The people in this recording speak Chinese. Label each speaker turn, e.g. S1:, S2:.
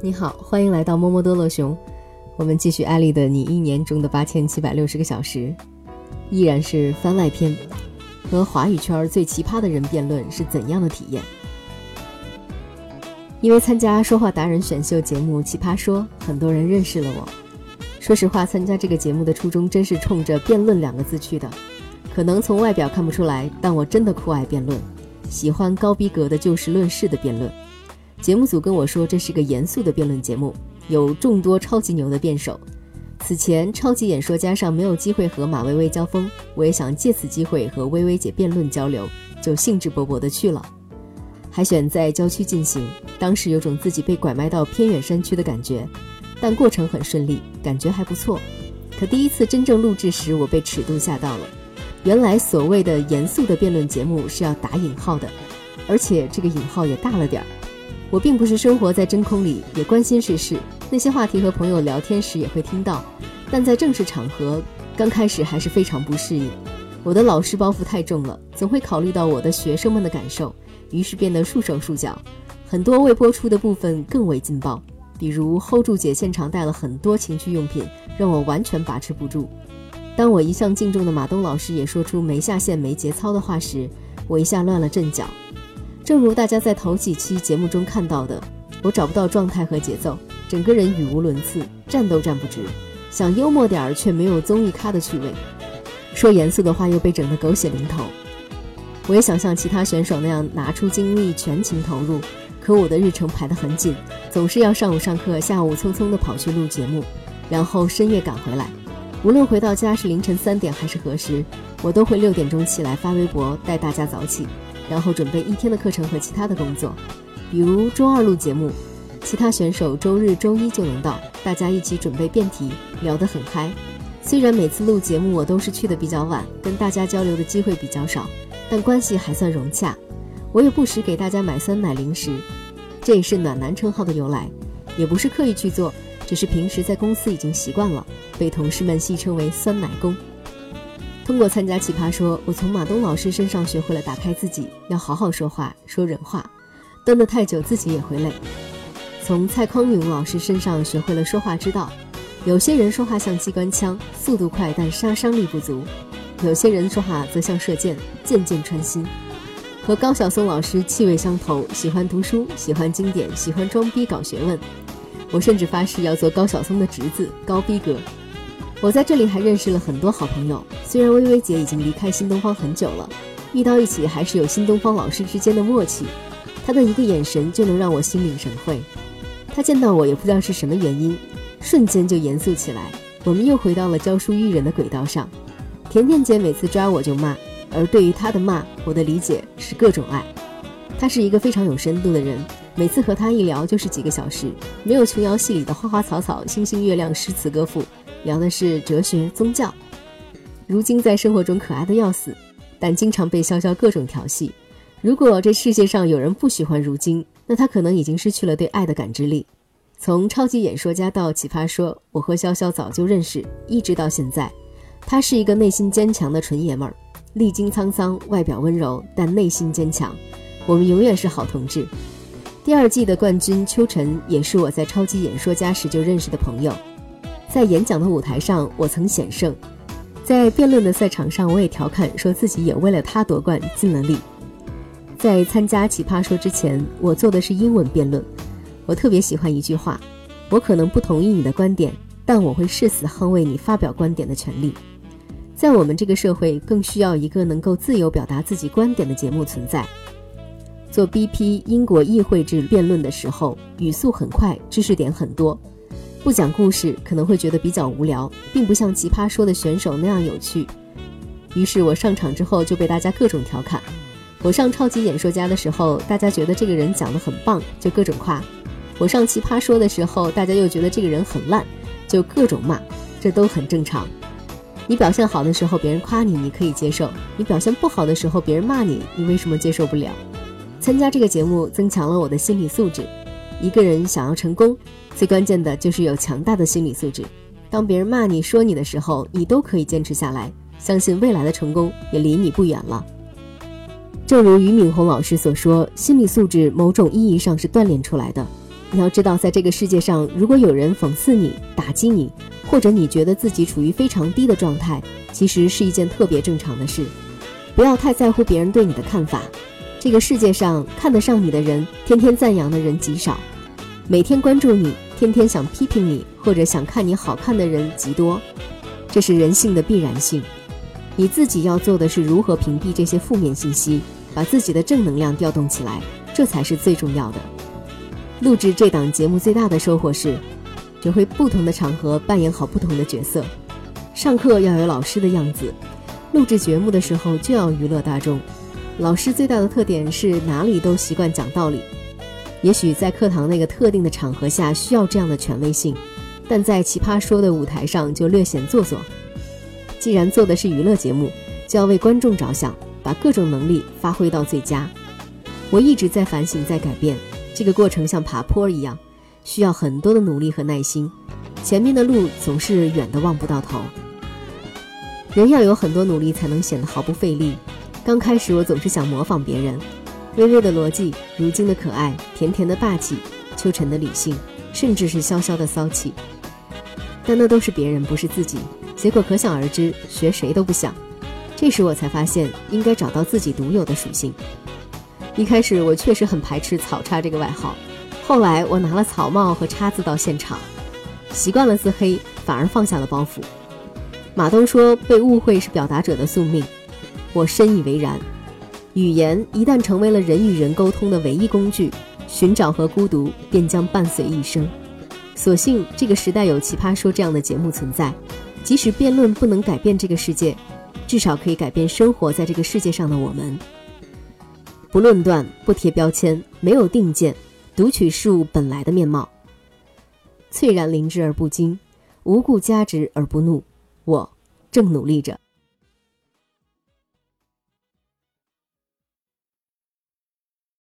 S1: 你好，欢迎来到摸摸多乐熊。我们继续艾丽的你一年中的八千七百六十个小时，依然是番外篇，和华语圈最奇葩的人辩论是怎样的体验？因为参加说话达人选秀节目《奇葩说》，很多人认识了我。说实话，参加这个节目的初衷真是冲着辩论两个字去的。可能从外表看不出来，但我真的酷爱辩论，喜欢高逼格的就事论事的辩论。节目组跟我说，这是个严肃的辩论节目。有众多超级牛的辩手，此前超级演说家上没有机会和马薇薇交锋，我也想借此机会和薇薇姐辩论交流，就兴致勃勃的去了。海选在郊区进行，当时有种自己被拐卖到偏远山区的感觉，但过程很顺利，感觉还不错。可第一次真正录制时，我被尺度吓到了。原来所谓的严肃的辩论节目是要打引号的，而且这个引号也大了点儿。我并不是生活在真空里，也关心世事。那些话题和朋友聊天时也会听到，但在正式场合，刚开始还是非常不适应。我的老师包袱太重了，总会考虑到我的学生们的感受，于是变得束手束脚。很多未播出的部分更为劲爆，比如 hold 住姐现场带了很多情趣用品，让我完全把持不住。当我一向敬重的马东老师也说出没下线、没节操的话时，我一下乱了阵脚。正如大家在头几期节目中看到的，我找不到状态和节奏。整个人语无伦次，站都站不直，想幽默点儿却没有综艺咖的趣味，说严肃的话又被整得狗血淋头。我也想像其他选手那样拿出精力全情投入，可我的日程排得很紧，总是要上午上课，下午匆匆地跑去录节目，然后深夜赶回来。无论回到家是凌晨三点还是何时，我都会六点钟起来发微博带大家早起，然后准备一天的课程和其他的工作，比如周二录节目。其他选手周日、周一就能到，大家一起准备辩题，聊得很嗨。虽然每次录节目我都是去的比较晚，跟大家交流的机会比较少，但关系还算融洽。我也不时给大家买酸奶零食，这也是暖男称号的由来，也不是刻意去做，只是平时在公司已经习惯了，被同事们戏称为“酸奶工”。通过参加奇葩说，我从马东老师身上学会了打开自己，要好好说话，说人话，蹲得太久自己也会累。从蔡康永老师身上学会了说话之道。有些人说话像机关枪，速度快但杀伤力不足；有些人说话则像射箭，箭箭穿心。和高晓松老师气味相投，喜欢读书，喜欢经典，喜欢装逼搞学问。我甚至发誓要做高晓松的侄子，高逼格。我在这里还认识了很多好朋友。虽然薇薇姐已经离开新东方很久了，遇到一起还是有新东方老师之间的默契。她的一个眼神就能让我心领神会。他见到我也不知道是什么原因，瞬间就严肃起来。我们又回到了教书育人的轨道上。甜甜姐每次抓我就骂，而对于她的骂，我的理解是各种爱。她是一个非常有深度的人，每次和她一聊就是几个小时，没有琼瑶戏里的花花草草、星星月亮、诗词歌赋，聊的是哲学、宗教。如今在生活中可爱的要死，但经常被潇潇各种调戏。如果这世界上有人不喜欢如今，那他可能已经失去了对爱的感知力。从超级演说家到奇葩说，我和潇潇早就认识，一直到现在。他是一个内心坚强的纯爷们儿，历经沧桑，外表温柔，但内心坚强。我们永远是好同志。第二季的冠军秋晨也是我在超级演说家时就认识的朋友，在演讲的舞台上我曾险胜，在辩论的赛场上我也调侃说自己也为了他夺冠尽了力。在参加奇葩说之前，我做的是英文辩论。我特别喜欢一句话：我可能不同意你的观点，但我会誓死捍卫你发表观点的权利。在我们这个社会，更需要一个能够自由表达自己观点的节目存在。做 BP 英国议会制辩论的时候，语速很快，知识点很多，不讲故事可能会觉得比较无聊，并不像奇葩说的选手那样有趣。于是我上场之后就被大家各种调侃。我上超级演说家的时候，大家觉得这个人讲得很棒，就各种夸；我上奇葩说的时候，大家又觉得这个人很烂，就各种骂。这都很正常。你表现好的时候，别人夸你，你可以接受；你表现不好的时候，别人骂你，你为什么接受不了？参加这个节目，增强了我的心理素质。一个人想要成功，最关键的就是有强大的心理素质。当别人骂你说你的时候，你都可以坚持下来，相信未来的成功也离你不远了。正如俞敏洪老师所说，心理素质某种意义上是锻炼出来的。你要知道，在这个世界上，如果有人讽刺你、打击你，或者你觉得自己处于非常低的状态，其实是一件特别正常的事。不要太在乎别人对你的看法。这个世界上看得上你的人，天天赞扬的人极少；每天关注你、天天想批评你或者想看你好看的人极多。这是人性的必然性。你自己要做的是如何屏蔽这些负面信息，把自己的正能量调动起来，这才是最重要的。录制这档节目最大的收获是，学会不同的场合扮演好不同的角色。上课要有老师的样子，录制节目的时候就要娱乐大众。老师最大的特点是哪里都习惯讲道理。也许在课堂那个特定的场合下需要这样的权威性，但在奇葩说的舞台上就略显做作。既然做的是娱乐节目，就要为观众着想，把各种能力发挥到最佳。我一直在反省，在改变。这个过程像爬坡一样，需要很多的努力和耐心。前面的路总是远的望不到头。人要有很多努力，才能显得毫不费力。刚开始我总是想模仿别人，微微的逻辑，如今的可爱，甜甜的霸气，秋晨的理性，甚至是潇潇的骚气。但那都是别人，不是自己。结果可想而知，学谁都不像。这时我才发现，应该找到自己独有的属性。一开始我确实很排斥“草叉”这个外号，后来我拿了草帽和叉子到现场，习惯了自黑，反而放下了包袱。马东说：“被误会是表达者的宿命。”我深以为然。语言一旦成为了人与人沟通的唯一工具，寻找和孤独便将伴随一生。所幸这个时代有《奇葩说》这样的节目存在。即使辩论不能改变这个世界，至少可以改变生活在这个世界上的我们。不论断，不贴标签，没有定见，读取事物本来的面貌。翠然灵芝而不惊，无故加之而不怒。我正努力着。